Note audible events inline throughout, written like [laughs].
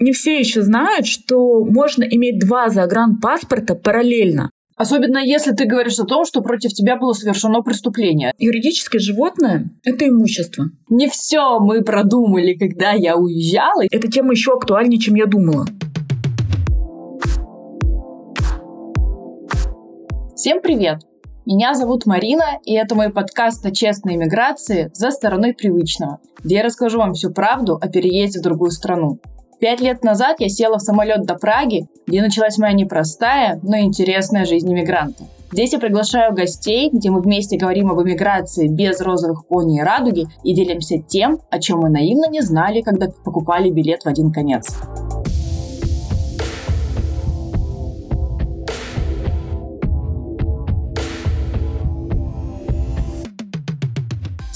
Не все еще знают, что можно иметь два загранпаспорта параллельно. Особенно если ты говоришь о том, что против тебя было совершено преступление. Юридическое животное – это имущество. Не все мы продумали, когда я уезжала. Эта тема еще актуальнее, чем я думала. Всем привет! Меня зовут Марина, и это мой подкаст о честной миграции «За стороной привычного», где я расскажу вам всю правду о переезде в другую страну. Пять лет назад я села в самолет до Праги, где началась моя непростая, но интересная жизнь иммигранта. Здесь я приглашаю гостей, где мы вместе говорим об эмиграции без розовых пони и радуги и делимся тем, о чем мы наивно не знали, когда покупали билет в один конец.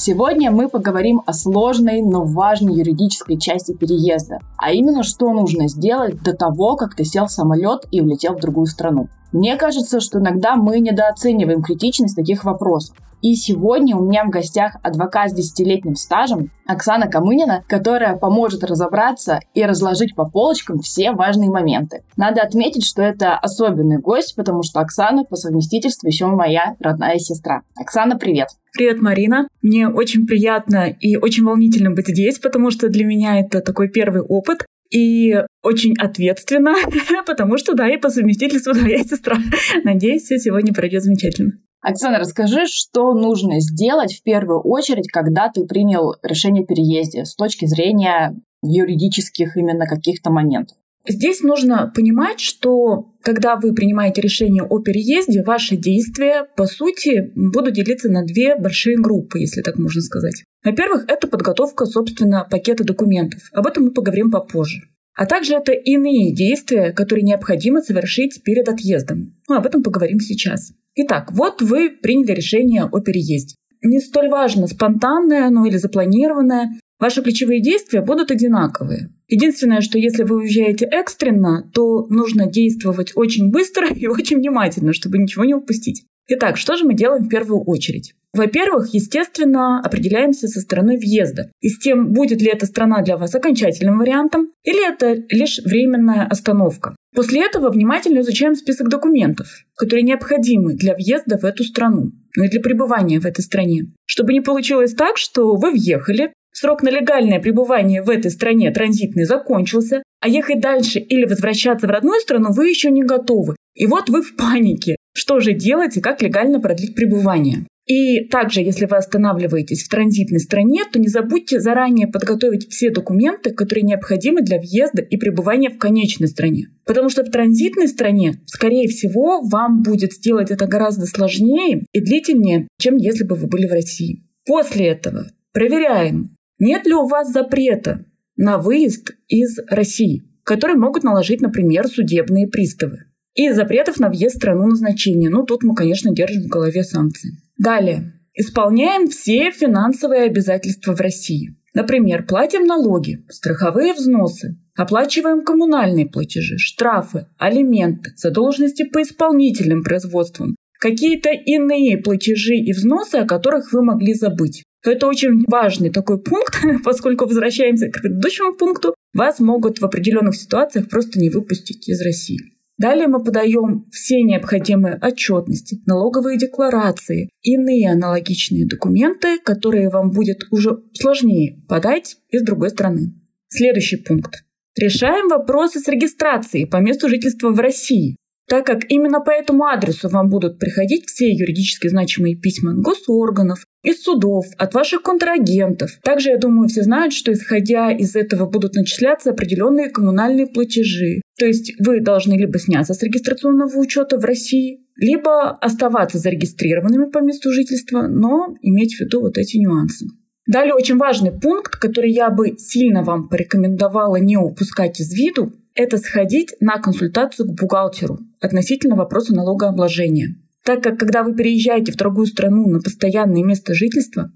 Сегодня мы поговорим о сложной, но важной юридической части переезда, а именно что нужно сделать до того, как ты сел в самолет и улетел в другую страну. Мне кажется, что иногда мы недооцениваем критичность таких вопросов. И сегодня у меня в гостях адвокат с десятилетним стажем Оксана Камынина, которая поможет разобраться и разложить по полочкам все важные моменты. Надо отметить, что это особенный гость, потому что Оксана по совместительству еще моя родная сестра. Оксана, привет! Привет, Марина. Мне очень приятно и очень волнительно быть здесь, потому что для меня это такой первый опыт. И очень ответственно, [laughs] потому что, да, и по совместительству [laughs] твоя сестра. Надеюсь, все сегодня пройдет замечательно. Оксана, расскажи, что нужно сделать в первую очередь, когда ты принял решение о переезде с точки зрения юридических именно каких-то моментов. Здесь нужно понимать, что когда вы принимаете решение о переезде, ваши действия, по сути, будут делиться на две большие группы, если так можно сказать. Во-первых, это подготовка, собственно, пакета документов. Об этом мы поговорим попозже. А также это иные действия, которые необходимо совершить перед отъездом. Ну, об этом поговорим сейчас. Итак, вот вы приняли решение о переезде. Не столь важно, спонтанное оно или запланированное. Ваши ключевые действия будут одинаковые. Единственное, что если вы уезжаете экстренно, то нужно действовать очень быстро [laughs] и очень внимательно, чтобы ничего не упустить. Итак, что же мы делаем в первую очередь? Во-первых, естественно, определяемся со стороной въезда и с тем, будет ли эта страна для вас окончательным вариантом или это лишь временная остановка. После этого внимательно изучаем список документов, которые необходимы для въезда в эту страну, ну и для пребывания в этой стране. Чтобы не получилось так, что вы въехали, срок на легальное пребывание в этой стране транзитный закончился, а ехать дальше или возвращаться в родную страну вы еще не готовы. И вот вы в панике. Что же делать и как легально продлить пребывание? И также, если вы останавливаетесь в транзитной стране, то не забудьте заранее подготовить все документы, которые необходимы для въезда и пребывания в конечной стране. Потому что в транзитной стране, скорее всего, вам будет сделать это гораздо сложнее и длительнее, чем если бы вы были в России. После этого проверяем, нет ли у вас запрета на выезд из России, который могут наложить, например, судебные приставы. И запретов на въезд в страну назначения. Ну, тут мы, конечно, держим в голове санкции. Далее. Исполняем все финансовые обязательства в России. Например, платим налоги, страховые взносы, оплачиваем коммунальные платежи, штрафы, алименты, задолженности по исполнительным производствам, какие-то иные платежи и взносы, о которых вы могли забыть. Это очень важный такой пункт, [laughs] поскольку возвращаемся к предыдущему пункту, вас могут в определенных ситуациях просто не выпустить из России. Далее мы подаем все необходимые отчетности, налоговые декларации, иные аналогичные документы, которые вам будет уже сложнее подать из другой страны. Следующий пункт. Решаем вопросы с регистрацией по месту жительства в России так как именно по этому адресу вам будут приходить все юридически значимые письма госорганов, из судов, от ваших контрагентов. Также, я думаю, все знают, что исходя из этого будут начисляться определенные коммунальные платежи. То есть вы должны либо сняться с регистрационного учета в России, либо оставаться зарегистрированными по месту жительства, но иметь в виду вот эти нюансы. Далее очень важный пункт, который я бы сильно вам порекомендовала не упускать из виду, это сходить на консультацию к бухгалтеру относительно вопроса налогообложения. Так как когда вы переезжаете в другую страну на постоянное место жительства,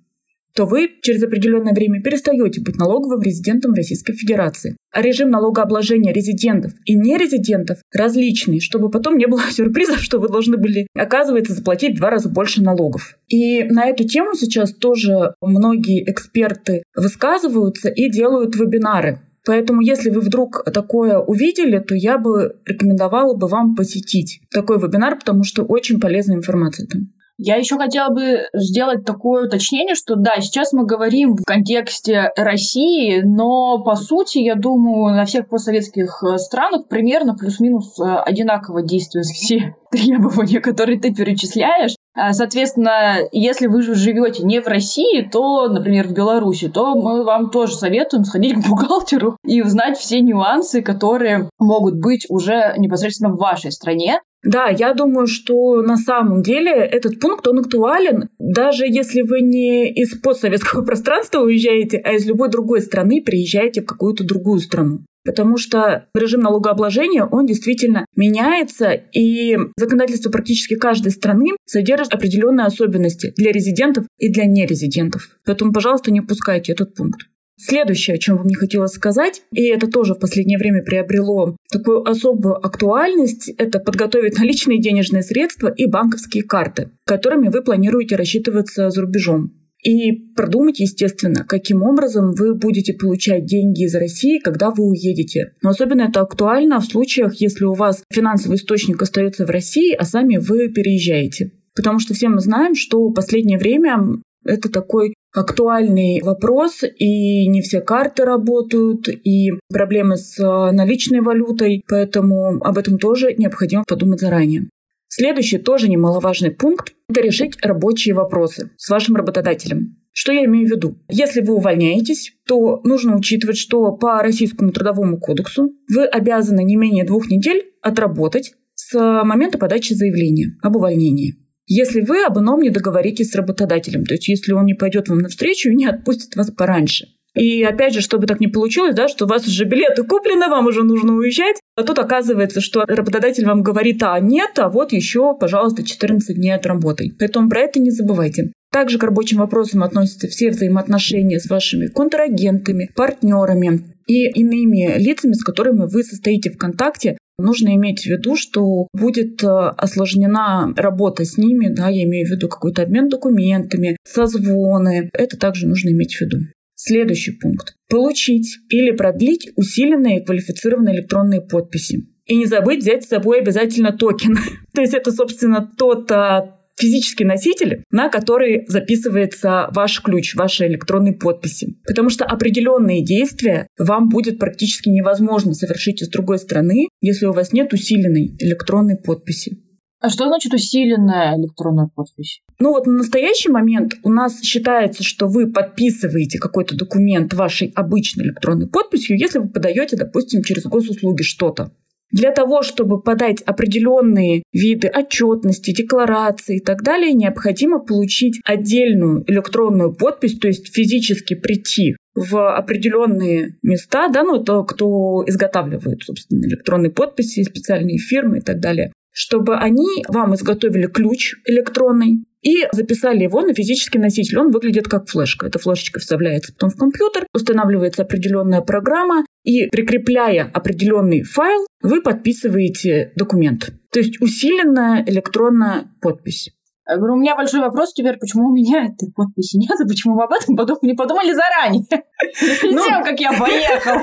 то вы через определенное время перестаете быть налоговым резидентом Российской Федерации. А режим налогообложения резидентов и нерезидентов различный, чтобы потом не было [laughs] сюрпризов, что вы должны были, оказывается, заплатить в два раза больше налогов. И на эту тему сейчас тоже многие эксперты высказываются и делают вебинары Поэтому, если вы вдруг такое увидели, то я бы рекомендовала бы вам посетить такой вебинар, потому что очень полезная информация там. Я еще хотела бы сделать такое уточнение, что да, сейчас мы говорим в контексте России, но по сути, я думаю, на всех постсоветских э, странах примерно плюс-минус э, одинаково действуют все [laughs] требования, которые ты перечисляешь. А, соответственно, если вы же живете не в России, то, например, в Беларуси, то мы вам тоже советуем сходить к бухгалтеру [laughs] и узнать все нюансы, которые могут быть уже непосредственно в вашей стране. Да, я думаю, что на самом деле этот пункт, он актуален, даже если вы не из постсоветского [laughs] пространства уезжаете, а из любой другой страны приезжаете в какую-то другую страну. Потому что режим налогообложения, он действительно меняется, и законодательство практически каждой страны содержит определенные особенности для резидентов и для нерезидентов. Поэтому, пожалуйста, не упускайте этот пункт. Следующее, о чем вам не хотелось сказать, и это тоже в последнее время приобрело такую особую актуальность, это подготовить наличные денежные средства и банковские карты, которыми вы планируете рассчитываться за рубежом. И продумать, естественно, каким образом вы будете получать деньги из России, когда вы уедете. Но особенно это актуально в случаях, если у вас финансовый источник остается в России, а сами вы переезжаете. Потому что все мы знаем, что в последнее время это такой актуальный вопрос, и не все карты работают, и проблемы с наличной валютой, поэтому об этом тоже необходимо подумать заранее. Следующий тоже немаловажный пункт – это решить рабочие вопросы с вашим работодателем. Что я имею в виду? Если вы увольняетесь, то нужно учитывать, что по Российскому трудовому кодексу вы обязаны не менее двух недель отработать с момента подачи заявления об увольнении. Если вы об ином не договоритесь с работодателем, то есть если он не пойдет вам навстречу и не отпустит вас пораньше. И опять же, чтобы так не получилось, да, что у вас уже билеты куплены, вам уже нужно уезжать, а тут оказывается, что работодатель вам говорит, а нет, а вот еще, пожалуйста, 14 дней отработай. Поэтому про это не забывайте. Также к рабочим вопросам относятся все взаимоотношения с вашими контрагентами, партнерами и иными лицами, с которыми вы состоите в контакте. Нужно иметь в виду, что будет э, осложнена работа с ними, да, я имею в виду какой-то обмен документами, созвоны. Это также нужно иметь в виду. Следующий пункт. Получить или продлить усиленные квалифицированные электронные подписи. И не забыть взять с собой обязательно токен. [laughs] То есть это, собственно, тот а, физический носитель, на который записывается ваш ключ, ваши электронные подписи. Потому что определенные действия вам будет практически невозможно совершить из другой страны, если у вас нет усиленной электронной подписи. А что значит усиленная электронная подпись? Ну вот на настоящий момент у нас считается, что вы подписываете какой-то документ вашей обычной электронной подписью, если вы подаете, допустим, через госуслуги что-то. Для того, чтобы подать определенные виды отчетности, декларации и так далее, необходимо получить отдельную электронную подпись, то есть физически прийти в определенные места, да, ну, это кто изготавливает, собственно, электронные подписи, специальные фирмы и так далее чтобы они вам изготовили ключ электронный и записали его на физический носитель. Он выглядит как флешка. Эта флешечка вставляется потом в компьютер, устанавливается определенная программа, и прикрепляя определенный файл, вы подписываете документ. То есть усиленная электронная подпись. Я говорю, у меня большой вопрос теперь, почему у меня этой подписи нет, и почему вы об этом не подумали заранее? Ну, как я поехал.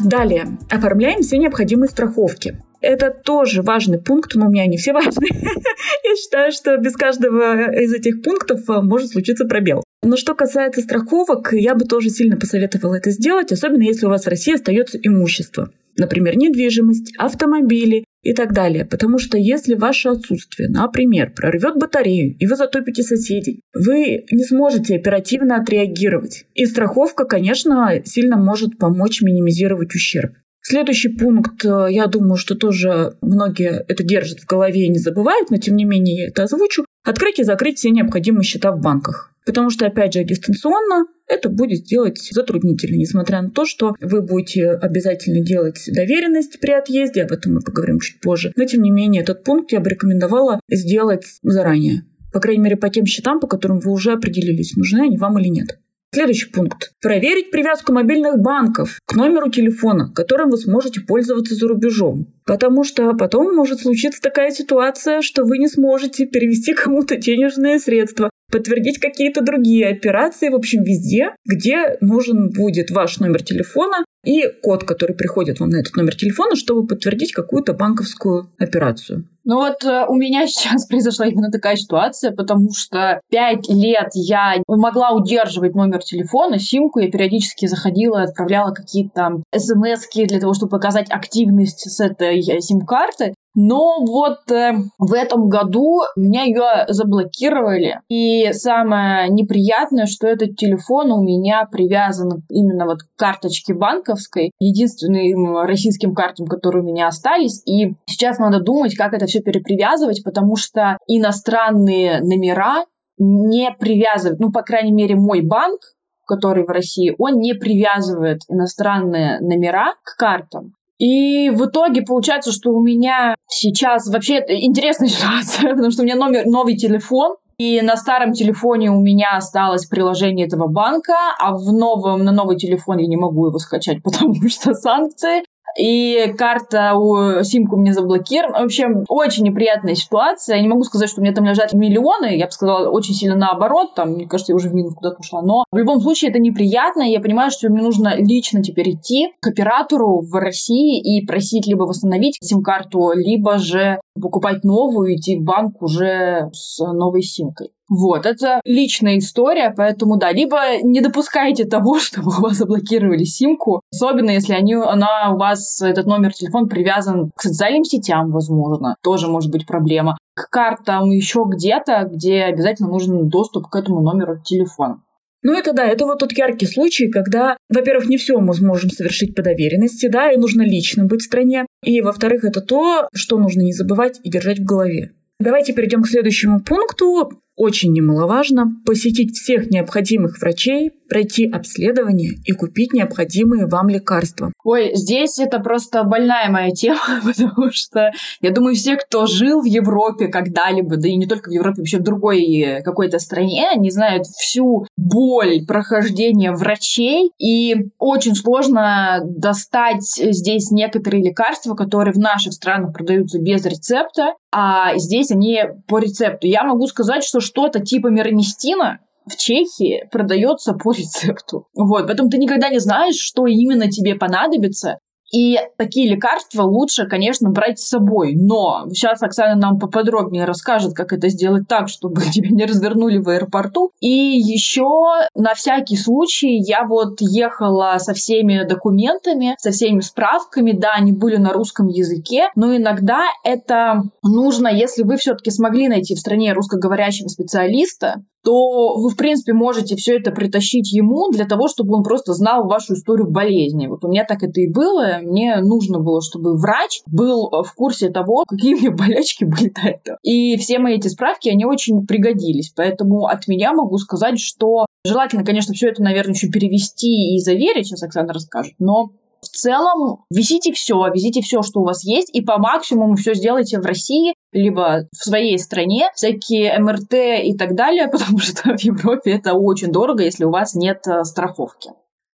Далее, оформляем все необходимые страховки. Это тоже важный пункт, но у меня они все важные. [laughs] Я считаю, что без каждого из этих пунктов э, может случиться пробел. Но что касается страховок, я бы тоже сильно посоветовала это сделать, особенно если у вас в России остается имущество. Например, недвижимость, автомобили и так далее. Потому что если ваше отсутствие, например, прорвет батарею, и вы затопите соседей, вы не сможете оперативно отреагировать. И страховка, конечно, сильно может помочь минимизировать ущерб. Следующий пункт, э, я думаю, что тоже многие это держат в голове и не забывают, но тем не менее я это озвучу. Открыть и закрыть все необходимые счета в банках. Потому что, опять же, дистанционно это будет сделать затруднительно, несмотря на то, что вы будете обязательно делать доверенность при отъезде, об этом мы поговорим чуть позже. Но, тем не менее, этот пункт я бы рекомендовала сделать заранее. По крайней мере, по тем счетам, по которым вы уже определились, нужны они вам или нет. Следующий пункт. Проверить привязку мобильных банков к номеру телефона, которым вы сможете пользоваться за рубежом. Потому что потом может случиться такая ситуация, что вы не сможете перевести [laughs] кому-то денежные средства. подтвердить какие-то другие операции, в общем, везде, где нужен будет ваш номер телефона и код, который приходит вам на этот номер телефона, чтобы подтвердить какую-то банковскую операцию. Ну вот э, у меня [laughs] сейчас произошла именно такая ситуация, потому что пять лет я могла удерживать номер телефона, симку, я периодически заходила, отправляла какие-то там смс для того, чтобы показать активность с этой э, сим-карты. Но вот э, в этом году меня ее заблокировали. И самое неприятное, что этот телефон у меня привязан именно вот к карточке банковской, единственным российским картам, которые у меня остались. И сейчас надо думать, как это все перепривязывать, потому что иностранные номера не привязывают, ну, по крайней мере, мой банк, который в России, он не привязывает иностранные номера к картам. И в итоге получается, что у меня сейчас вообще интересная [laughs] ситуация, потому что у меня номер, новый телефон, и на старом телефоне у меня осталось приложение этого банка, а в новом, на новый телефон я не могу его скачать, [laughs] потому что санкции и карта, у симку мне заблокирована. В общем, очень неприятная ситуация. Я не могу сказать, что у меня там лежат миллионы, я бы сказала, очень сильно наоборот, там, мне кажется, я уже в минус куда-то ушла, но в любом случае это неприятно, и я понимаю, что мне нужно лично теперь идти к оператору в России и просить либо восстановить сим-карту, либо же покупать новую, идти в банк уже с новой симкой. Вот, это личная история, поэтому да, либо не допускайте того, [laughs] чтобы у вас заблокировали симку, особенно если они, она у вас, этот номер телефона привязан к социальным сетям, возможно, тоже может быть проблема, к картам еще где-то, где обязательно нужен доступ к этому номеру телефона. Ну, это да, это вот тот яркий случай, когда, во-первых, не все мы сможем совершить по доверенности, да, и нужно лично быть в стране. И, во-вторых, это то, что нужно не забывать и держать в голове. Давайте перейдем к следующему пункту очень немаловажно посетить всех необходимых врачей, пройти обследование и купить необходимые вам лекарства. Ой, здесь это просто больная моя тема, [laughs] потому что я думаю, все, кто жил в Европе когда-либо, да и не только в Европе, вообще в другой какой-то стране, они знают всю боль прохождения врачей, и очень сложно достать здесь некоторые лекарства, которые в наших странах продаются без рецепта, а здесь они по рецепту. Я могу сказать, что что-то типа мироместина в Чехии продается по [laughs] рецепту. Вот, поэтому ты никогда не знаешь, что именно тебе понадобится. И такие лекарства лучше, конечно, брать с собой. Но сейчас Оксана нам поподробнее расскажет, как это сделать так, чтобы [laughs] тебя не развернули в аэропорту. И еще на всякий случай я вот ехала со всеми документами, со всеми справками. Да, они были на русском языке, но иногда это нужно, если вы все-таки смогли найти в стране русскоговорящего специалиста, то вы, в принципе, можете все это притащить ему для того, чтобы он просто знал вашу историю болезни. Вот у меня так это и было. Мне нужно было, чтобы врач был в курсе того, какие у меня болячки были до этого. И все мои эти справки, они очень пригодились. Поэтому от меня могу сказать, что желательно, конечно, все это, наверное, еще перевести и заверить, сейчас Оксана расскажет, но в целом, везите все, везите все, что у вас есть, и по максимуму все сделайте в России, либо в своей стране, всякие МРТ и так далее, [laughs] потому что в Европе это очень дорого, если у вас нет э, страховки.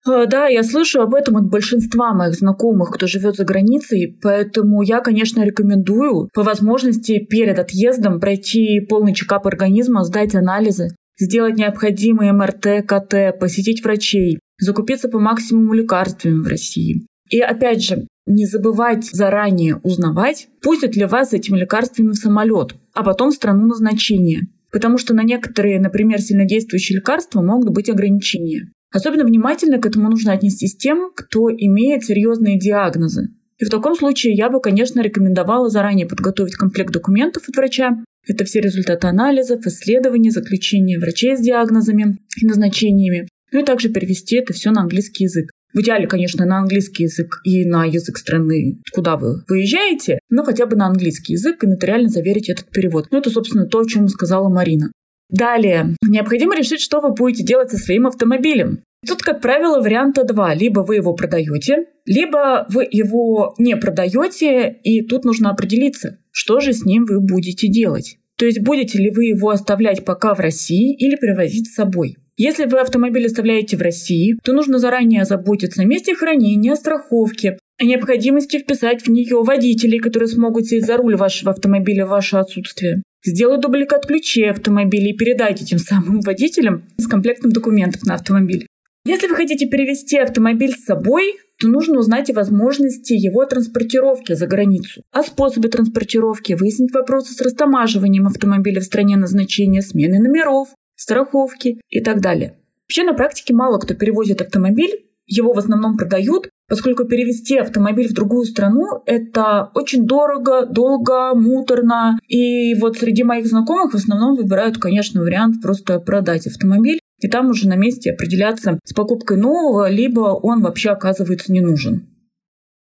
Э, да, я слышу об этом от большинства моих знакомых, кто живет за границей, поэтому я, конечно, рекомендую по возможности перед отъездом пройти полный чекап организма, сдать анализы, сделать необходимые МРТ, КТ, посетить врачей, закупиться по максимуму лекарствами в России. И опять же, не забывать заранее узнавать, пустят ли вас этими лекарствами в самолет, а потом в страну назначения. Потому что на некоторые, например, сильнодействующие лекарства могут быть ограничения. Особенно внимательно к этому нужно отнестись тем, кто имеет серьезные диагнозы. И в таком случае я бы, конечно, рекомендовала заранее подготовить комплект документов от врача. Это все результаты анализов, исследований, заключения врачей с диагнозами и назначениями. Ну и также перевести это все на английский язык. В идеале, конечно, на английский язык и на язык страны, куда вы выезжаете, но хотя бы на английский язык и нотариально заверить этот перевод. Ну, это, собственно, то, о чем сказала Марина. Далее, необходимо решить, что вы будете делать со своим автомобилем. Тут, как правило, варианта два. Либо вы его продаете, либо вы его не продаете, и тут нужно определиться, что же с ним вы будете делать. То есть будете ли вы его оставлять пока в России или привозить с собой. Если вы автомобиль оставляете в России, то нужно заранее озаботиться о месте хранения, страховке, о необходимости вписать в нее водителей, которые смогут сесть за руль вашего автомобиля в ваше отсутствие. сделают дубликат ключей автомобиля и передайте тем самым водителям с комплектом документов на автомобиль. Если вы хотите перевести автомобиль с собой, то нужно узнать о возможности его транспортировки за границу, о способе транспортировки, выяснить вопросы с растамаживанием автомобиля в стране назначения, смены номеров, страховки и так далее. Вообще на практике мало кто перевозит автомобиль, его в основном продают, поскольку перевести автомобиль в другую страну – это очень дорого, долго, муторно. И вот среди моих знакомых в основном выбирают, конечно, вариант просто продать автомобиль и там уже на месте определяться с покупкой нового, либо он вообще оказывается не нужен.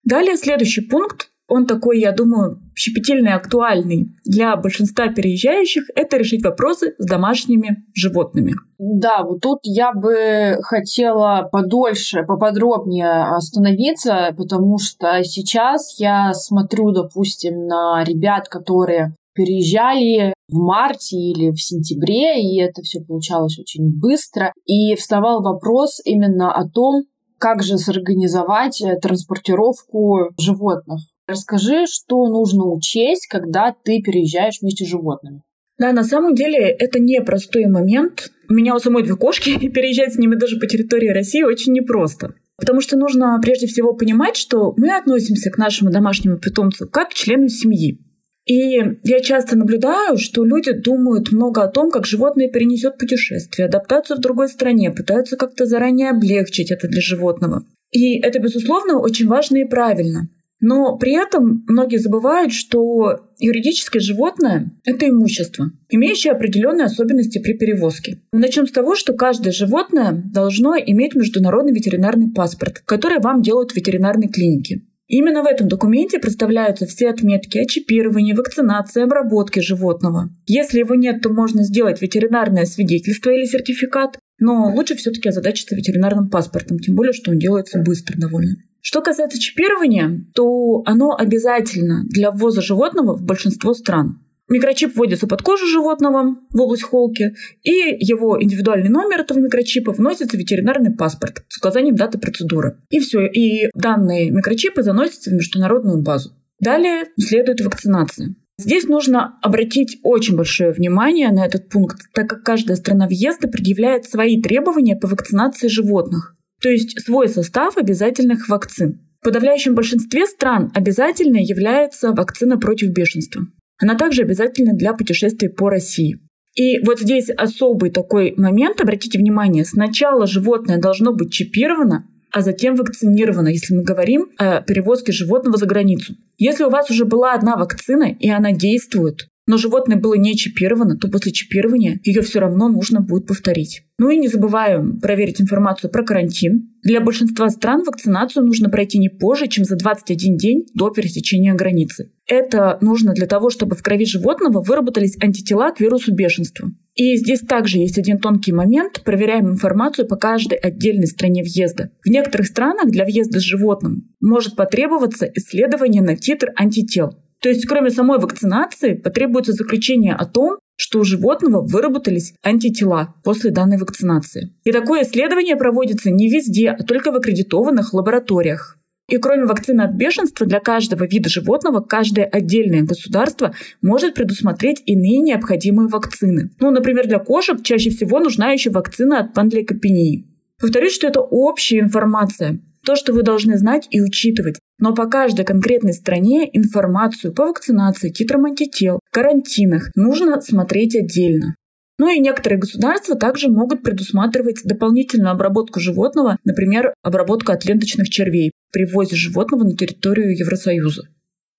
Далее следующий пункт, он такой, я думаю, щепетильный актуальный для большинства переезжающих, это решить вопросы с домашними животными. Да, вот тут я бы хотела подольше, поподробнее остановиться, потому что сейчас я смотрю, допустим, на ребят, которые переезжали в марте или в сентябре, и это все получалось очень быстро. И вставал вопрос именно о том, как же сорганизовать э, транспортировку животных. Расскажи, что нужно учесть, когда ты переезжаешь вместе с животными. Да, на самом деле это непростой момент. У меня у самой две кошки, [laughs] и переезжать с ними даже по территории России очень непросто. Потому что нужно прежде всего понимать, что мы относимся к нашему домашнему питомцу как к члену семьи. И я часто наблюдаю, что люди думают много о том, как животное перенесет путешествие, адаптацию в другой стране, пытаются как-то заранее облегчить это для животного. И это, безусловно, очень важно и правильно. Но при этом многие забывают, что юридическое животное – это имущество, имеющее определенные особенности при перевозке. Начнем с того, что каждое животное должно иметь международный ветеринарный паспорт, который вам делают в ветеринарной клинике. Именно в этом документе представляются все отметки о чипировании, вакцинации, обработке животного. Если его нет, то можно сделать ветеринарное свидетельство или сертификат, но лучше все-таки озадачиться ветеринарным паспортом, тем более, что он делается быстро довольно. Что касается чипирования, то оно обязательно для ввоза животного в большинство стран. Микрочип вводится под кожу животного в область холки, и его индивидуальный номер этого микрочипа вносится в ветеринарный паспорт с указанием даты процедуры. И все, и данные микрочипа заносятся в международную базу. Далее следует вакцинация. Здесь нужно обратить очень большое внимание на этот пункт, так как каждая страна въезда предъявляет свои требования по вакцинации животных, то есть свой состав обязательных вакцин. В подавляющем большинстве стран обязательной является вакцина против бешенства. Она также обязательна для путешествий по России. И вот здесь особый такой момент, обратите внимание, сначала животное должно быть чипировано, а затем вакцинировано, если мы говорим о перевозке животного за границу. Если у вас уже была одна вакцина, и она действует, но животное было не чипировано, то после чипирования ее все равно нужно будет повторить. Ну и не забываем проверить информацию про карантин. Для большинства стран вакцинацию нужно пройти не позже, чем за 21 день до пересечения границы. Это нужно для того, чтобы в крови животного выработались антитела к вирусу бешенства. И здесь также есть один тонкий момент. Проверяем информацию по каждой отдельной стране въезда. В некоторых странах для въезда с животным может потребоваться исследование на титр антител. То есть, кроме самой вакцинации, потребуется заключение о том, что у животного выработались антитела после данной вакцинации. И такое исследование проводится не везде, а только в аккредитованных лабораториях. И кроме вакцины от бешенства, для каждого вида животного каждое отдельное государство может предусмотреть иные необходимые вакцины. Ну, например, для кошек чаще всего нужна еще вакцина от панлейкопении. Повторюсь, что это общая информация. То, что вы должны знать и учитывать. Но по каждой конкретной стране информацию по вакцинации, титрам антител, карантинах нужно смотреть отдельно. Ну и некоторые государства также могут предусматривать дополнительную обработку животного, например, обработку от ленточных червей при ввозе животного на территорию Евросоюза.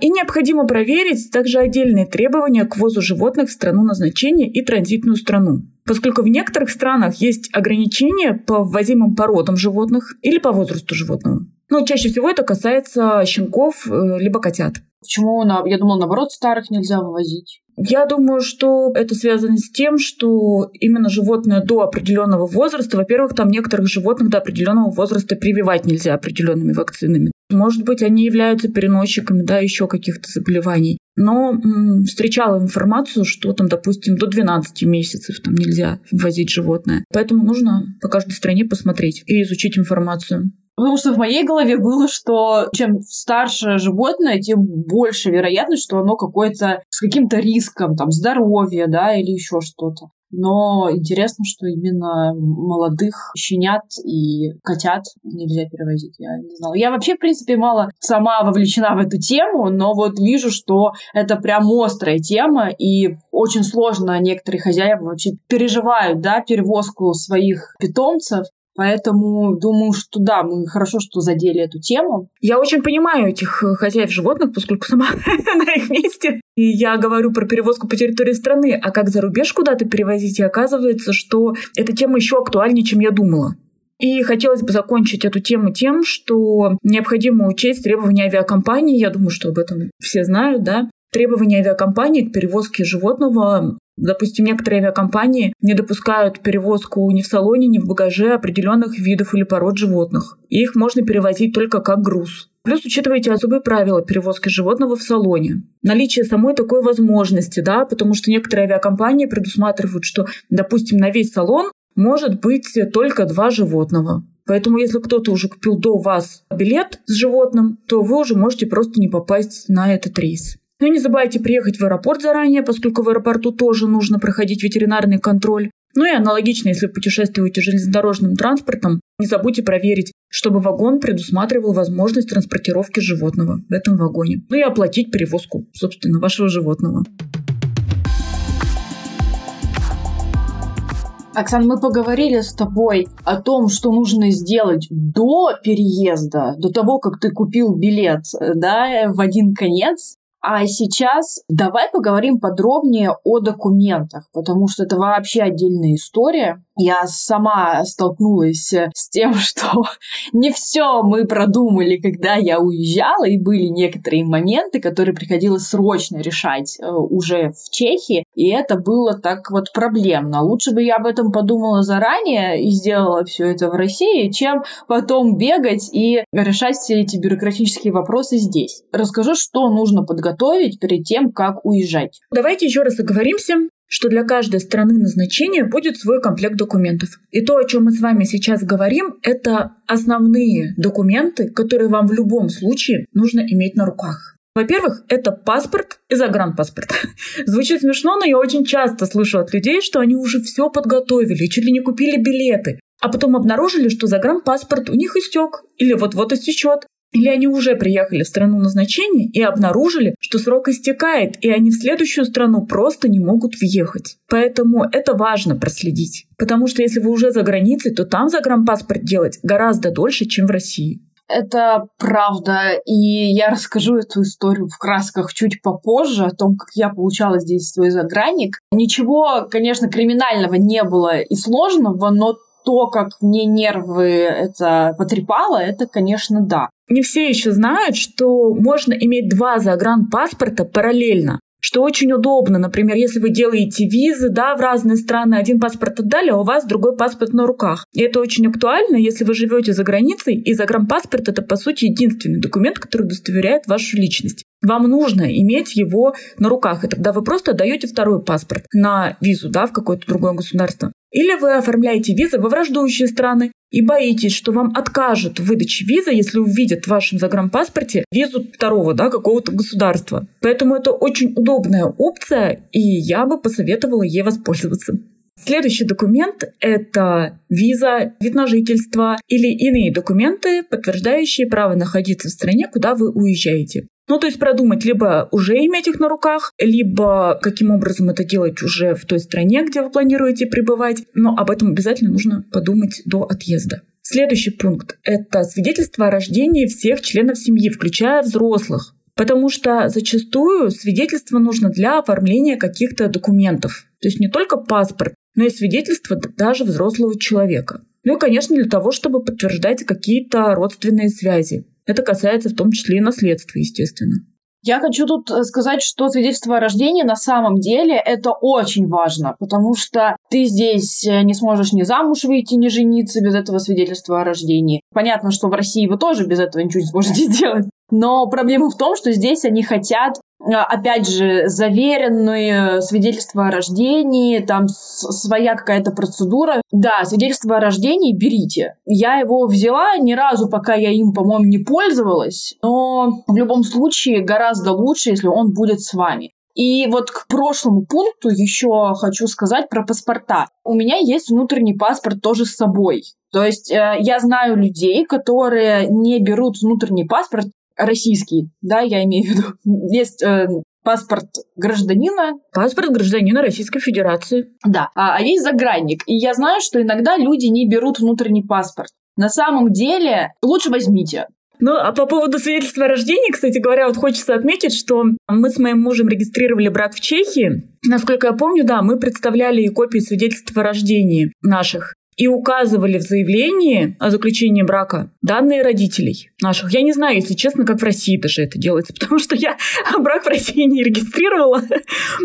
И необходимо проверить также отдельные требования к ввозу животных в страну назначения и транзитную страну поскольку в некоторых странах есть ограничения по ввозимым породам животных или по возрасту животного. Но чаще всего это касается щенков э, либо котят. Почему, я думала, наоборот, старых нельзя вывозить? Я думаю, что это связано с тем, что именно животное до определенного возраста, во-первых, там некоторых животных до определенного возраста прививать нельзя определенными вакцинами. Может быть, они являются переносчиками, да, еще каких-то заболеваний. Но м, встречала информацию, что там, допустим, до 12 месяцев там нельзя ввозить животное. Поэтому нужно по каждой стране посмотреть и изучить информацию. Потому что в моей голове было, что чем старше животное, тем больше вероятность, что оно какое-то с каким-то риском, там, здоровья, да, или еще что-то. Но интересно, что именно молодых щенят и котят нельзя перевозить. Я не знала. Я вообще, в принципе, мало сама вовлечена в эту тему, но вот вижу, что это прям острая тема, и очень сложно некоторые хозяева вообще переживают, да, перевозку своих питомцев, Поэтому думаю, что да, мы хорошо, что задели эту тему. Я очень понимаю этих э, хозяев животных, поскольку сама [laughs] на их месте. И я говорю про перевозку по территории страны. А как за рубеж куда-то перевозить? И оказывается, что эта тема еще актуальнее, чем я думала. И хотелось бы закончить эту тему тем, что необходимо учесть требования авиакомпании. Я думаю, что об этом все знают, да. Требования авиакомпании к перевозке животного Допустим, некоторые авиакомпании не допускают перевозку ни в салоне, ни в багаже определенных видов или пород животных. их можно перевозить только как груз. Плюс учитывайте особые правила перевозки животного в салоне. Наличие самой такой возможности, да, потому что некоторые авиакомпании предусматривают, что, допустим, на весь салон может быть только два животного. Поэтому если кто-то уже купил до вас билет с животным, то вы уже можете просто не попасть на этот рейс. Ну и не забывайте приехать в аэропорт заранее, поскольку в аэропорту тоже нужно проходить ветеринарный контроль. Ну и аналогично, если путешествуете железнодорожным транспортом, не забудьте проверить, чтобы вагон предусматривал возможность транспортировки животного в этом вагоне. Ну и оплатить перевозку, собственно, вашего животного. Оксана, мы поговорили с тобой о том, что нужно сделать до переезда, до того, как ты купил билет, да, в один конец. А сейчас давай поговорим подробнее о документах, потому что это вообще отдельная история. Я сама столкнулась с тем, [laughs] что не все мы продумали, когда я уезжала, и были некоторые моменты, которые приходилось срочно решать э, уже в Чехии, и это было так вот проблемно. Лучше бы я об этом подумала заранее и сделала все это в России, чем потом бегать и решать все эти бюрократические вопросы здесь. Расскажу, что нужно подготовить перед тем, как уезжать. Давайте еще раз оговоримся, что для каждой страны назначения будет свой комплект документов. И то, о чем мы с вами сейчас говорим, это основные документы, которые вам в любом случае нужно иметь на руках. Во-первых, это паспорт и загранпаспорт. [laughs] Звучит смешно, но я очень часто слышу от людей, что они уже все подготовили, чуть ли не купили билеты, а потом обнаружили, что загранпаспорт у них истек или вот-вот истечет. Или они уже приехали в страну назначения и обнаружили, что срок истекает, и они в следующую страну просто не могут въехать. Поэтому это важно проследить. Потому что если вы уже за границей, то там загранпаспорт делать гораздо дольше, чем в России. Это правда, и я расскажу эту историю в красках чуть попозже, о том, как я получала здесь свой загранник. Ничего, конечно, криминального не было и сложного, но то, как мне нервы это потрепало, это, конечно, да. Не все еще знают, что можно иметь два загранпаспорта параллельно что очень удобно. Например, если вы делаете визы да, в разные страны, один паспорт отдали, а у вас другой паспорт на руках. И это очень актуально, если вы живете за границей, и загранпаспорт — это, по сути, единственный документ, который удостоверяет вашу личность. Вам нужно иметь его на руках, и тогда вы просто даете второй паспорт на визу да, в какое-то другое государство. Или вы оформляете визы во враждующие страны и боитесь, что вам откажут в выдаче визы, если увидят в вашем загранпаспорте визу второго да, какого-то государства. Поэтому это очень удобная опция, и я бы посоветовала ей воспользоваться. Следующий документ – это виза, вид на жительство или иные документы, подтверждающие право находиться в стране, куда вы уезжаете. Ну, то есть продумать, либо уже иметь их на руках, либо каким образом это делать уже в той стране, где вы планируете пребывать. Но об этом обязательно нужно подумать до отъезда. Следующий пункт – это свидетельство о рождении всех членов семьи, включая взрослых. Потому что зачастую свидетельство нужно для оформления каких-то документов. То есть не только паспорт, но и свидетельство даже взрослого человека. Ну и, конечно, для того, чтобы подтверждать какие-то родственные связи. Это касается в том числе и наследства, естественно. Я хочу тут э, сказать, что свидетельство о рождении на самом деле это очень важно, потому что ты здесь э, не сможешь ни замуж выйти, ни жениться без этого свидетельства о рождении. Понятно, что в России вы тоже без этого ничего не сможете [laughs] сделать. Но проблема в том, что здесь они хотят а, опять же, заверенные свидетельства о рождении, там своя какая-то процедура. Да, свидетельство о рождении берите. Я его взяла, ни разу пока я им, по-моему, не пользовалась, но в любом случае гораздо лучше, если он будет с вами. И вот к прошлому пункту еще хочу сказать про паспорта. У меня есть внутренний паспорт тоже с собой. То есть э, я знаю людей, которые не берут внутренний паспорт российский, да, я имею в виду. Есть э, паспорт гражданина. Паспорт гражданина Российской Федерации. Да, а, а есть загранник. И я знаю, что иногда люди не берут внутренний паспорт. На самом деле лучше возьмите. Ну, а по поводу свидетельства о рождении, кстати говоря, вот хочется отметить, что мы с моим мужем регистрировали брак в Чехии. Насколько я помню, да, мы представляли и копии свидетельства о рождении наших и указывали в заявлении о заключении брака данные родителей наших. Я не знаю, если честно, как в России даже это делается, [laughs] потому что я брак в России не регистрировала.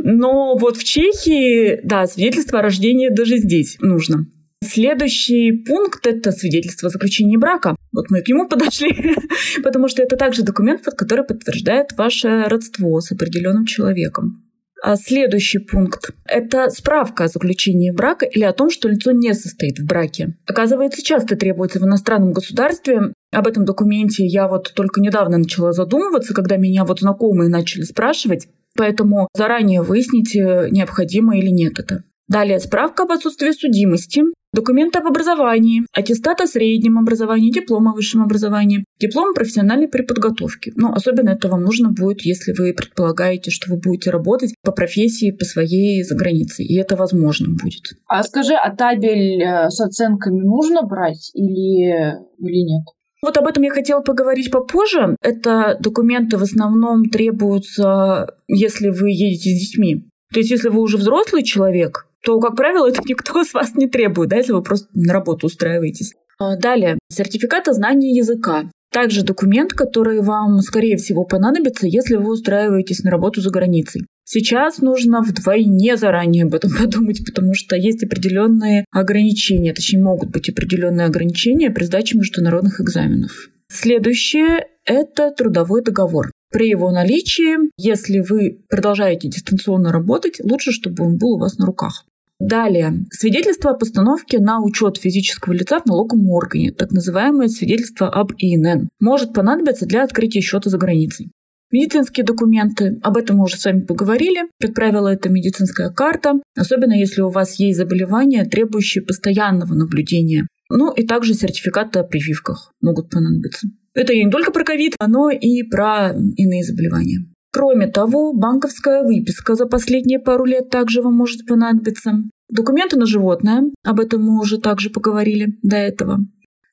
Но вот в Чехии, да, свидетельство о рождении даже здесь нужно. Следующий пункт – это свидетельство о заключении брака. Вот мы к нему подошли, [laughs] потому что это также документ, который подтверждает ваше родство с определенным человеком. А следующий пункт – это справка о заключении брака или о том, что лицо не состоит в браке. Оказывается, часто требуется в иностранном государстве. Об этом документе я вот только недавно начала задумываться, когда меня вот знакомые начали спрашивать. Поэтому заранее выясните, необходимо или нет это. Далее справка об отсутствии судимости, документы об образовании, аттестат о среднем образовании, диплом о высшем образовании, диплом профессиональной преподготовки. Но особенно это вам нужно будет, если вы предполагаете, что вы будете работать по профессии, по своей за границей. И это возможно будет. А скажи, а табель э, с оценками нужно брать или, или нет? Вот об этом я хотела поговорить попозже. Это документы в основном требуются, если вы едете с детьми. То есть, если вы уже взрослый человек, то, как правило, [laughs] это никто с вас не требует, да, если вы просто на работу устраиваетесь. А, далее, сертификат о знании языка. Также документ, который вам, скорее всего, понадобится, если вы устраиваетесь на работу за границей. Сейчас нужно вдвойне заранее об этом [laughs] подумать, потому что есть определенные ограничения, точнее могут быть определенные ограничения при сдаче международных экзаменов. Следующее – это трудовой договор. При его наличии, если вы продолжаете дистанционно работать, лучше, чтобы он был у вас на руках. Далее. Свидетельство о постановке на учет физического лица в налоговом органе, так называемое свидетельство об ИНН, может понадобиться для открытия счета за границей. Медицинские документы, об этом мы уже с вами поговорили. Как правило, это медицинская карта, особенно если у вас есть заболевания, требующие постоянного наблюдения. Ну и также сертификаты о прививках могут понадобиться. Это не только про ковид, но и про иные заболевания. Кроме того, банковская выписка за последние пару лет также вам может понадобиться. Документы на животное, об этом мы уже также поговорили до этого.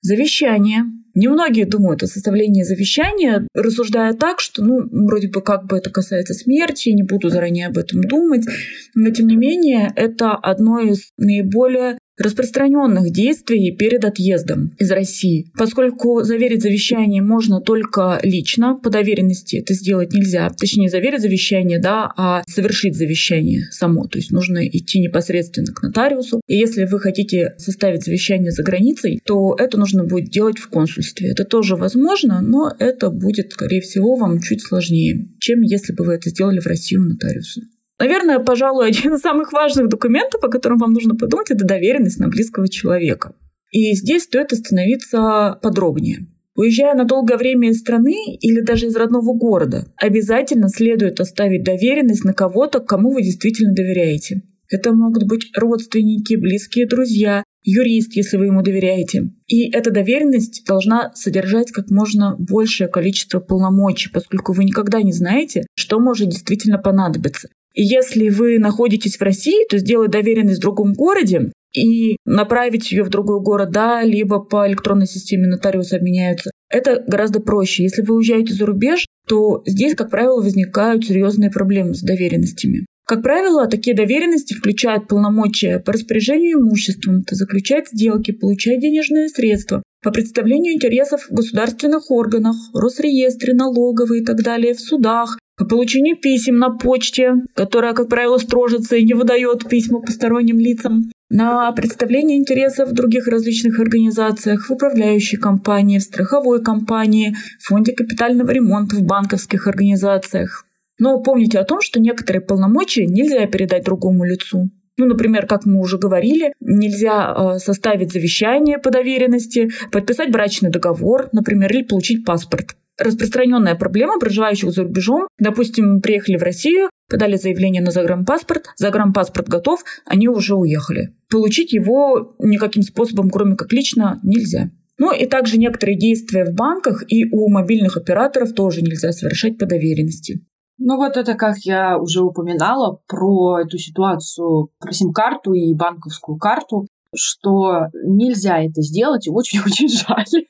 Завещание. Немногие думают о составлении завещания, рассуждая так, что, ну, вроде бы как бы это касается смерти, не буду заранее об этом думать, но тем не менее это одно из наиболее распространенных действий перед отъездом из России. Поскольку заверить завещание можно только лично, по доверенности это сделать нельзя. Точнее, заверить завещание, да, а совершить завещание само. То есть нужно идти непосредственно к нотариусу. И если вы хотите составить завещание за границей, то это нужно будет делать в консульстве. Это тоже возможно, но это будет, скорее всего, вам чуть сложнее, чем если бы вы это сделали в России у нотариуса. Наверное, пожалуй, [laughs] один из самых важных документов, о котором вам нужно подумать, это доверенность на близкого человека. И здесь стоит остановиться подробнее. Уезжая на долгое время из страны или даже из родного города, обязательно следует оставить доверенность на кого-то, кому вы действительно доверяете. Это могут быть родственники, близкие друзья, юрист, если вы ему доверяете. И эта доверенность должна содержать как можно большее количество полномочий, поскольку вы никогда не знаете, что может действительно понадобиться. Если вы находитесь в России, то сделать доверенность в другом городе и направить ее в другой город, да, либо по электронной системе нотариусы обменяются, это гораздо проще. Если вы уезжаете за рубеж, то здесь, как правило, возникают серьезные проблемы с доверенностями. Как правило, такие доверенности включают полномочия по распоряжению имуществом, заключать сделки, получать денежные средства, по представлению интересов в государственных органах, Росреестре, налоговой и так далее, в судах, по получению писем на почте, которая, как правило, строжится и не выдает письма посторонним лицам. на представление интересов в других различных организациях, в управляющей компании, в страховой компании, в фонде капитального ремонта, в банковских организациях. Но помните о том, что некоторые полномочия нельзя передать другому лицу. Ну, например, как мы уже говорили, нельзя э, составить завещание по доверенности, подписать брачный договор, например, или получить паспорт. Распространенная проблема проживающих за рубежом. Допустим, приехали в Россию, подали заявление на загранпаспорт, загранпаспорт готов, они уже уехали. Получить его никаким способом, кроме как лично, нельзя. Ну и также некоторые действия в банках и у мобильных операторов тоже нельзя совершать по доверенности. Ну вот это, как я уже упоминала, про эту ситуацию, про сим-карту и банковскую карту, что нельзя это сделать, и очень-очень [laughs] жаль.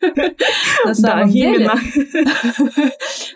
На самом деле. [laughs]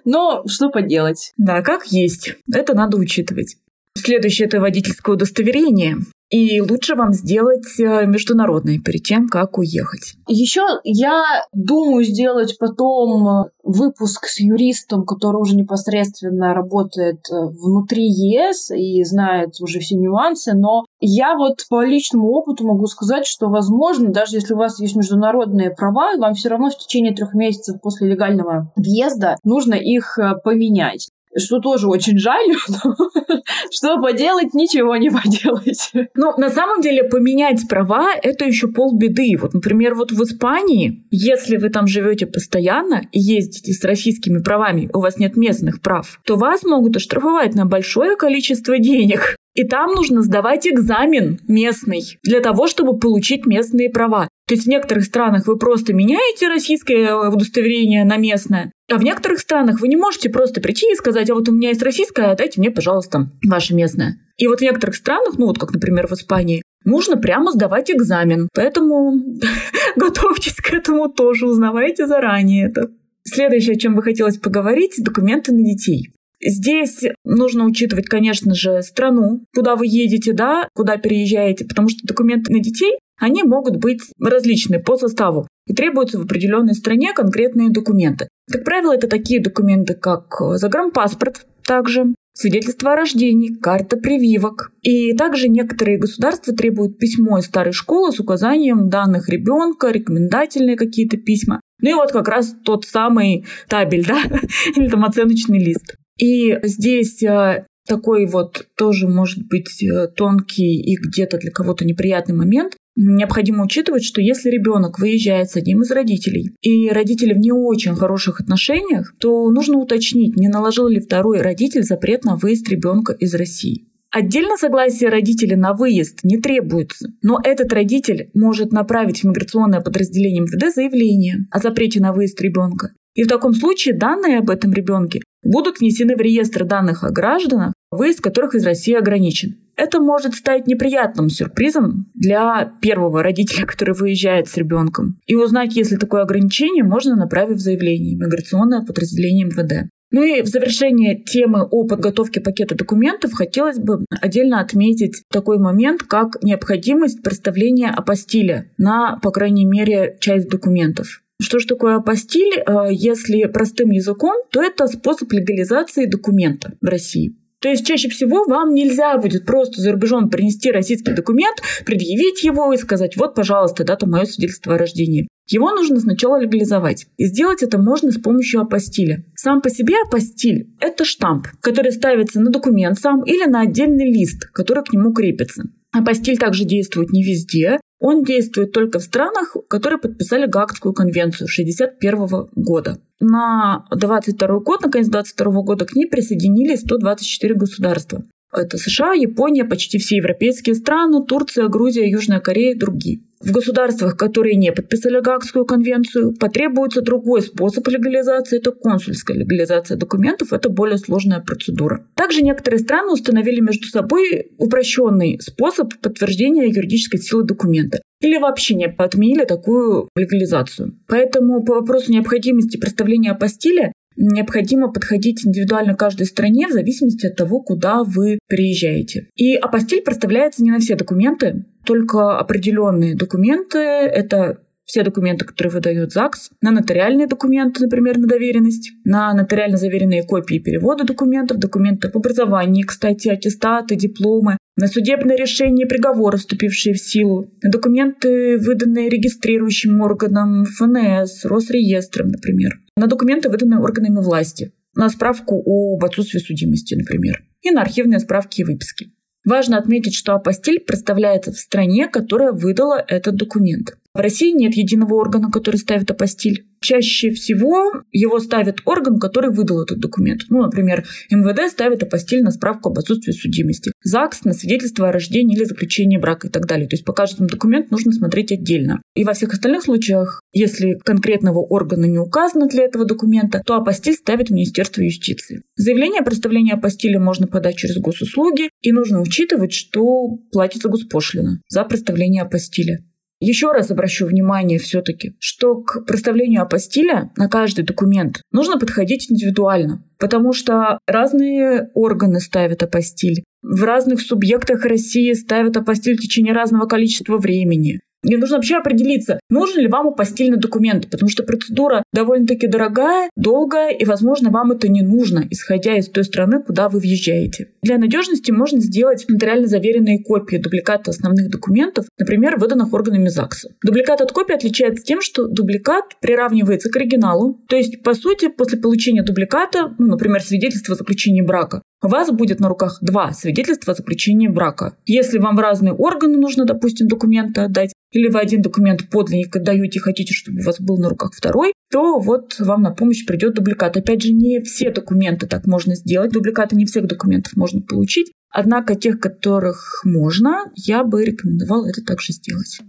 Но что поделать? Да, как есть. Это надо учитывать. Следующее – это водительское удостоверение. И лучше вам сделать э, международный перед тем, как уехать. Еще я думаю сделать потом э, выпуск с юристом, который уже непосредственно работает э, внутри ЕС и знает уже все нюансы, но я вот по личному опыту могу сказать, что, возможно, даже если у вас есть международные права, вам все равно в течение трех месяцев после легального въезда нужно их поменять что тоже очень жаль, [laughs] что поделать, ничего не поделать. Ну, на самом деле, поменять права — это еще полбеды. Вот, например, вот в Испании, если вы там живете постоянно и ездите с российскими правами, у вас нет местных прав, то вас могут оштрафовать на большое количество денег. И там нужно сдавать экзамен местный для того, чтобы получить местные права. То есть в некоторых странах вы просто меняете российское удостоверение на местное, а в некоторых странах вы не можете просто прийти и сказать, а вот у меня есть российское, дайте мне, пожалуйста, ваше местное. И вот в некоторых странах, ну вот как, например, в Испании, нужно прямо сдавать экзамен. Поэтому [laughs] готовьтесь к этому тоже, узнавайте заранее это. Следующее, о чем бы хотелось поговорить, документы на детей. Здесь нужно учитывать, конечно же, страну, куда вы едете, да, куда переезжаете, потому что документы на детей, они могут быть различны по составу и требуются в определенной стране конкретные документы. Как правило, это такие документы, как загранпаспорт, также свидетельство о рождении, карта прививок. И также некоторые государства требуют письмо из старой школы с указанием данных ребенка, рекомендательные какие-то письма. Ну и вот как раз тот самый табель, да, [laughs] или там оценочный лист. И здесь э, такой вот тоже может быть э, тонкий и где-то для кого-то неприятный момент. Необходимо учитывать, что если ребенок выезжает с одним из родителей, и родители в не очень хороших отношениях, то нужно уточнить, не наложил ли второй родитель запрет на выезд ребенка из России. Отдельно согласие родителя на выезд не требуется, но этот родитель может направить в миграционное подразделение МВД заявление о запрете на выезд ребенка. И в таком случае данные об этом ребенке будут внесены в реестр данных о гражданах, выезд которых из России ограничен. Это может стать неприятным сюрпризом для первого родителя, который выезжает с ребенком. И узнать, если такое ограничение, можно направив заявление миграционное подразделение МВД. Ну и в завершение темы о подготовке пакета документов хотелось бы отдельно отметить такой момент, как необходимость представления апостиля на, по крайней мере, часть документов. Что же такое апостиль? Э, если простым языком, то это способ легализации документа в России. То есть чаще всего вам нельзя будет просто за рубежом принести российский документ, предъявить его и сказать, вот, пожалуйста, дата мое свидетельство о рождении. Его нужно сначала легализовать. И сделать это можно с помощью апостиля. Сам по себе апостиль – это штамп, который ставится на документ сам или на отдельный лист, который к нему крепится. Апостиль также действует не везде. Он действует только в странах, которые подписали Гаагскую конвенцию 1961 года. На 22 год, на конец 22 года к ней присоединились 124 государства. Это США, Япония, почти все европейские страны, Турция, Грузия, Южная Корея и другие. В государствах, которые не подписали Гаагскую конвенцию, потребуется другой способ легализации, это консульская легализация документов, это более сложная процедура. Также некоторые страны установили между собой упрощенный способ подтверждения юридической силы документа или вообще не отменили такую легализацию. Поэтому по вопросу необходимости представления апостиля необходимо подходить индивидуально каждой стране в зависимости от того, куда вы приезжаете. И апостиль представляется не на все документы, только определенные документы. Это все документы, которые выдает ЗАГС, на нотариальные документы, например, на доверенность, на нотариально заверенные копии перевода документов, документы об образовании, кстати, аттестаты, дипломы, на судебное решение и приговоры, вступившие в силу, на документы, выданные регистрирующим органам ФНС, Росреестром, например, на документы, выданные органами власти, на справку об отсутствии судимости, например, и на архивные справки и выписки. Важно отметить, что апостиль представляется в стране, которая выдала этот документ. В России нет единого органа, который ставит апостиль. Чаще всего его ставит орган, который выдал этот документ. Ну, например, МВД ставит апостиль на справку об отсутствии судимости, ЗАГС на свидетельство о рождении или заключении брака и так далее. То есть по каждому документу нужно смотреть отдельно. И во всех остальных случаях, если конкретного органа не указано для этого документа, то апостиль ставит Министерство юстиции. Заявление о представлении апостиля можно подать через госуслуги, и нужно учитывать, что платится госпошлина за представление апостиля. Еще раз обращу внимание все-таки, что к проставлению апостиля на каждый документ нужно подходить индивидуально, потому что разные органы ставят апостиль. В разных субъектах России ставят апостиль в течение разного количества времени. Мне нужно вообще определиться, нужен ли вам апостильный документ, потому что процедура довольно-таки дорогая, долгая, и, возможно, вам это не нужно, исходя из той страны, куда вы въезжаете. Для надежности можно сделать нотариально заверенные копии дубликата основных документов, например, выданных органами ЗАГСа. Дубликат от копии отличается тем, что дубликат приравнивается к оригиналу, то есть, по сути, после получения дубликата, ну, например, свидетельства о заключении брака, у вас будет на руках два свидетельства о заключении брака. Если вам в разные органы нужно, допустим, документы отдать, или вы один документ подлинник отдаете и хотите, чтобы у вас был на руках второй, то вот вам на помощь придет дубликат. Опять же, не все документы так можно сделать. Дубликаты не всех документов можно получить. Однако тех, которых можно, я бы рекомендовала это также сделать.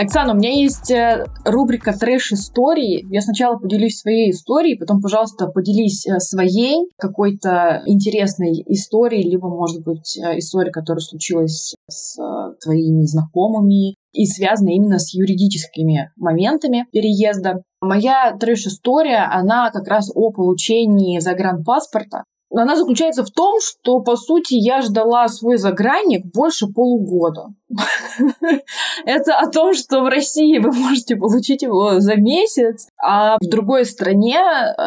Оксана, у меня есть э, рубрика «Трэш-истории». Я сначала поделюсь своей историей, потом, пожалуйста, поделись э, своей какой-то интересной историей, либо, может быть, э, историей, которая случилась с твоими знакомыми и связана именно с юридическими моментами переезда. Моя трэш-история, она как раз о получении загранпаспорта она заключается в том, что, по сути, я ждала свой загранник больше полугода. [laughs] Это о том, что в России вы можете получить его за месяц, а в другой стране,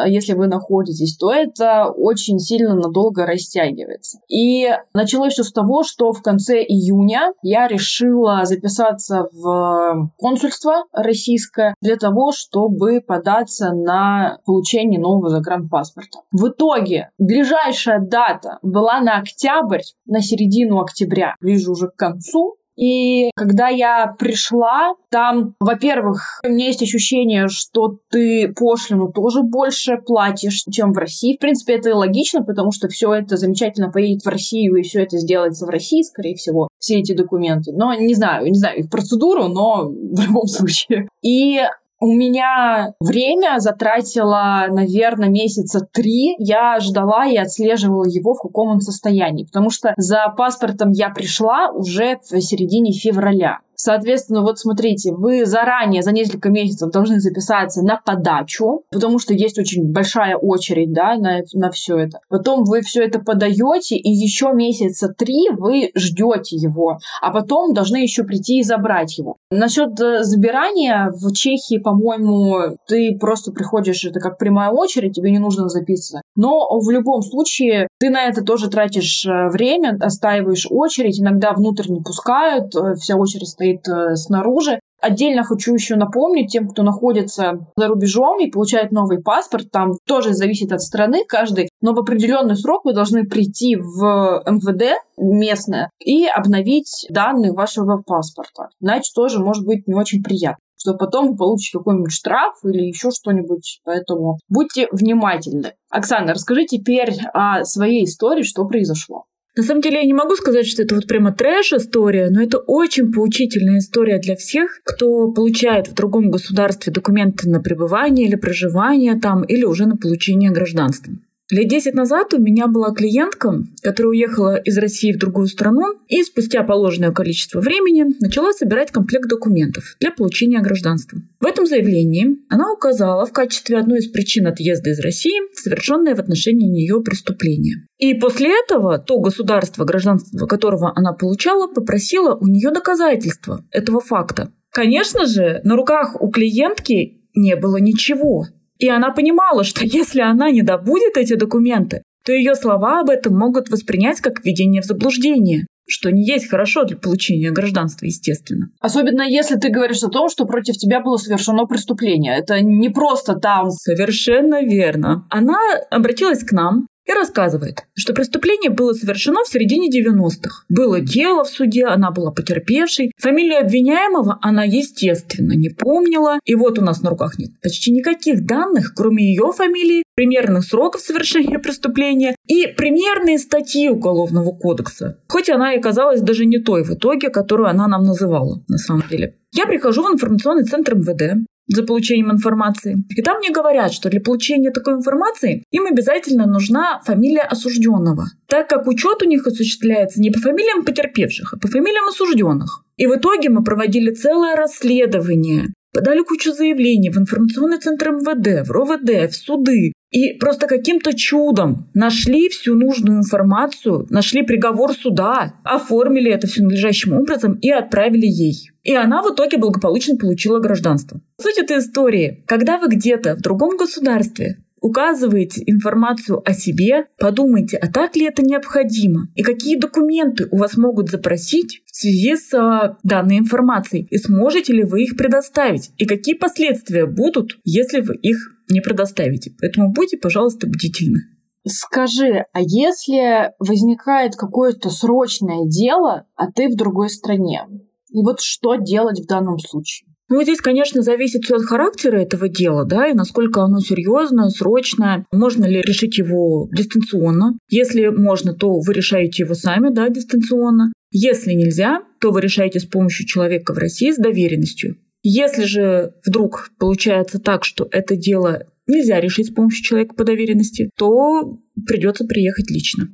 если вы находитесь, то это очень сильно надолго растягивается. И началось все с того, что в конце июня я решила записаться в консульство российское для того, чтобы податься на получение нового загранпаспорта. В итоге, ближайшая дата была на октябрь, на середину октября, ближе уже к концу. И когда я пришла, там, во-первых, у меня есть ощущение, что ты пошлину тоже больше платишь, чем в России. В принципе, это и логично, потому что все это замечательно поедет в Россию, и все это сделается в России, скорее всего, все эти документы. Но не знаю, не знаю их процедуру, но в любом случае. И у меня время затратило, наверное, месяца три. Я ждала и отслеживала его, в каком он состоянии. Потому что за паспортом я пришла уже в середине февраля. Соответственно, вот смотрите, вы заранее за несколько месяцев должны записаться на подачу, потому что есть очень большая очередь да, на, на все это. Потом вы все это подаете, и еще месяца три вы ждете его, а потом должны еще прийти и забрать его. Насчет э, забирания в Чехии, по-моему, ты просто приходишь, это как прямая очередь, тебе не нужно записываться. Но в любом случае ты на это тоже тратишь э, время, остаиваешь очередь, иногда внутрь не пускают, э, вся очередь стоит стоит э, снаружи. Отдельно хочу еще напомнить тем, кто находится за рубежом и получает новый паспорт, там тоже зависит от страны каждый, но в определенный срок вы должны прийти в МВД местное и обновить данные вашего паспорта. Иначе тоже может быть не очень приятно что потом вы получите какой-нибудь штраф или еще что-нибудь. Поэтому будьте внимательны. Оксана, расскажи теперь о своей истории, что произошло. На самом деле я не могу сказать, что это вот прямо трэш-история, но это очень поучительная история для всех, кто получает в другом государстве документы на пребывание или проживание там, или уже на получение гражданства. Лет 10 назад у меня была клиентка, которая уехала из России в другую страну и спустя положенное количество времени начала собирать комплект документов для получения гражданства. В этом заявлении она указала в качестве одной из причин отъезда из России совершенное в отношении нее преступление. И после этого то государство, гражданство которого она получала, попросило у нее доказательства этого факта. Конечно же, на руках у клиентки не было ничего. И она понимала, что [laughs] если она не добудет эти документы, то ее слова об этом могут воспринять как введение в заблуждение что не есть хорошо для получения гражданства, естественно. Особенно если ты говоришь о том, что против тебя было совершено преступление. Это не просто там. Совершенно верно. Она обратилась к нам и рассказывает, что преступление было совершено в середине 90-х. Было дело в суде, она была потерпевшей. Фамилию обвиняемого она, естественно, не помнила. И вот у нас на руках нет почти никаких данных, кроме ее фамилии, примерных сроков совершения преступления и примерные статьи Уголовного кодекса. Хоть она и казалась даже не той в итоге, которую она нам называла на самом деле. Я прихожу в информационный центр МВД, за получением информации. И там мне говорят, что для получения такой информации им обязательно нужна фамилия осужденного, так как учет у них осуществляется не по фамилиям потерпевших, а по фамилиям осужденных. И в итоге мы проводили целое расследование, подали кучу заявлений в информационный центр МВД, в РОВД, в суды. И просто каким-то чудом нашли всю нужную информацию, нашли приговор суда, оформили это все надлежащим образом и отправили ей. И она в итоге благополучно получила гражданство. Суть этой истории. Когда вы где-то в другом государстве указываете информацию о себе, подумайте, а так ли это необходимо? И какие документы у вас могут запросить в связи с а, данной информацией? И сможете ли вы их предоставить? И какие последствия будут, если вы их не предоставите? Поэтому будьте, пожалуйста, бдительны. Скажи, а если возникает какое-то срочное дело, а ты в другой стране? И вот что делать в данном случае? Ну, здесь, конечно, зависит все от характера этого дела, да, и насколько оно серьезное, срочное. Можно ли решить его дистанционно? Если можно, то вы решаете его сами, да, дистанционно. Если нельзя, то вы решаете с помощью человека в России с доверенностью. Если же вдруг получается так, что это дело нельзя решить с помощью человека по доверенности, то придется приехать лично.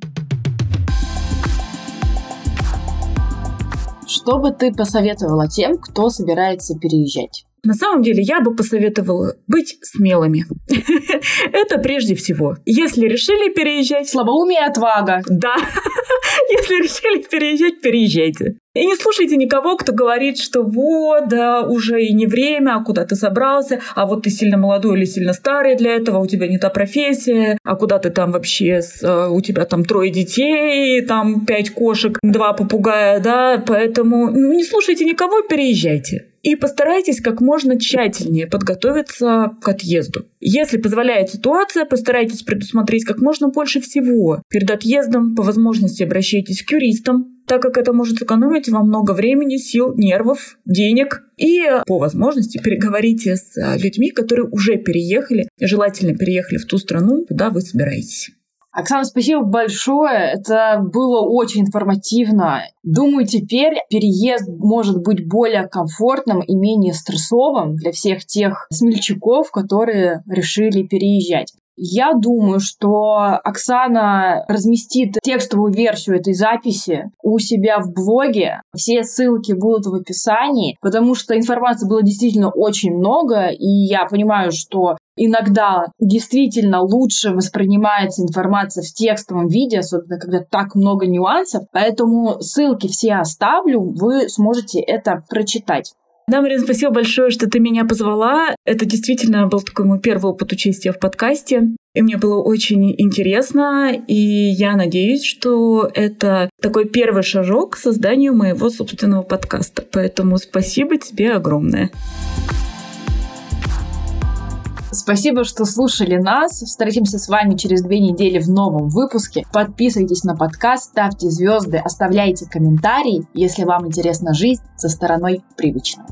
Что бы ты посоветовала тем, кто собирается переезжать? На самом деле я бы посоветовала быть смелыми. [laughs] Это прежде всего. Если решили переезжать... Слабоумие и отвага. Да. [laughs] Если решили переезжать, переезжайте. И не слушайте никого, кто говорит, что вот, да, уже и не время, а куда ты собрался, а вот ты сильно молодой или сильно старый для этого, у тебя не та профессия, а куда ты там вообще, с, э, у тебя там трое детей, там пять кошек, два попугая, да, поэтому ну, не слушайте никого, переезжайте. И постарайтесь как можно тщательнее подготовиться к отъезду. Если позволяет ситуация, постарайтесь предусмотреть как можно больше всего. Перед отъездом по возможности обращайтесь к юристам, так как это может сэкономить вам много времени, сил, нервов, денег. И по возможности переговорите с людьми, которые уже переехали, желательно переехали в ту страну, куда вы собираетесь. Оксана, спасибо большое. Это было очень информативно. Думаю, теперь переезд может быть более комфортным и менее стрессовым для всех тех смельчаков, которые решили переезжать. Я думаю, что Оксана разместит текстовую версию этой записи у себя в блоге. Все ссылки будут в описании, потому что информации было действительно очень много, и я понимаю, что иногда действительно лучше воспринимается информация в текстовом виде, особенно когда так много нюансов. Поэтому ссылки все оставлю, вы сможете это прочитать. Да, Марина, спасибо большое, что ты меня позвала. Это действительно был такой мой первый опыт участия в подкасте. И мне было очень интересно, и я надеюсь, что это такой первый шажок к созданию моего собственного подкаста. Поэтому спасибо тебе огромное. Спасибо, что слушали нас. Встретимся с вами через две недели в новом выпуске. Подписывайтесь на подкаст, ставьте звезды, оставляйте комментарии, если вам интересна жизнь со стороной привычного.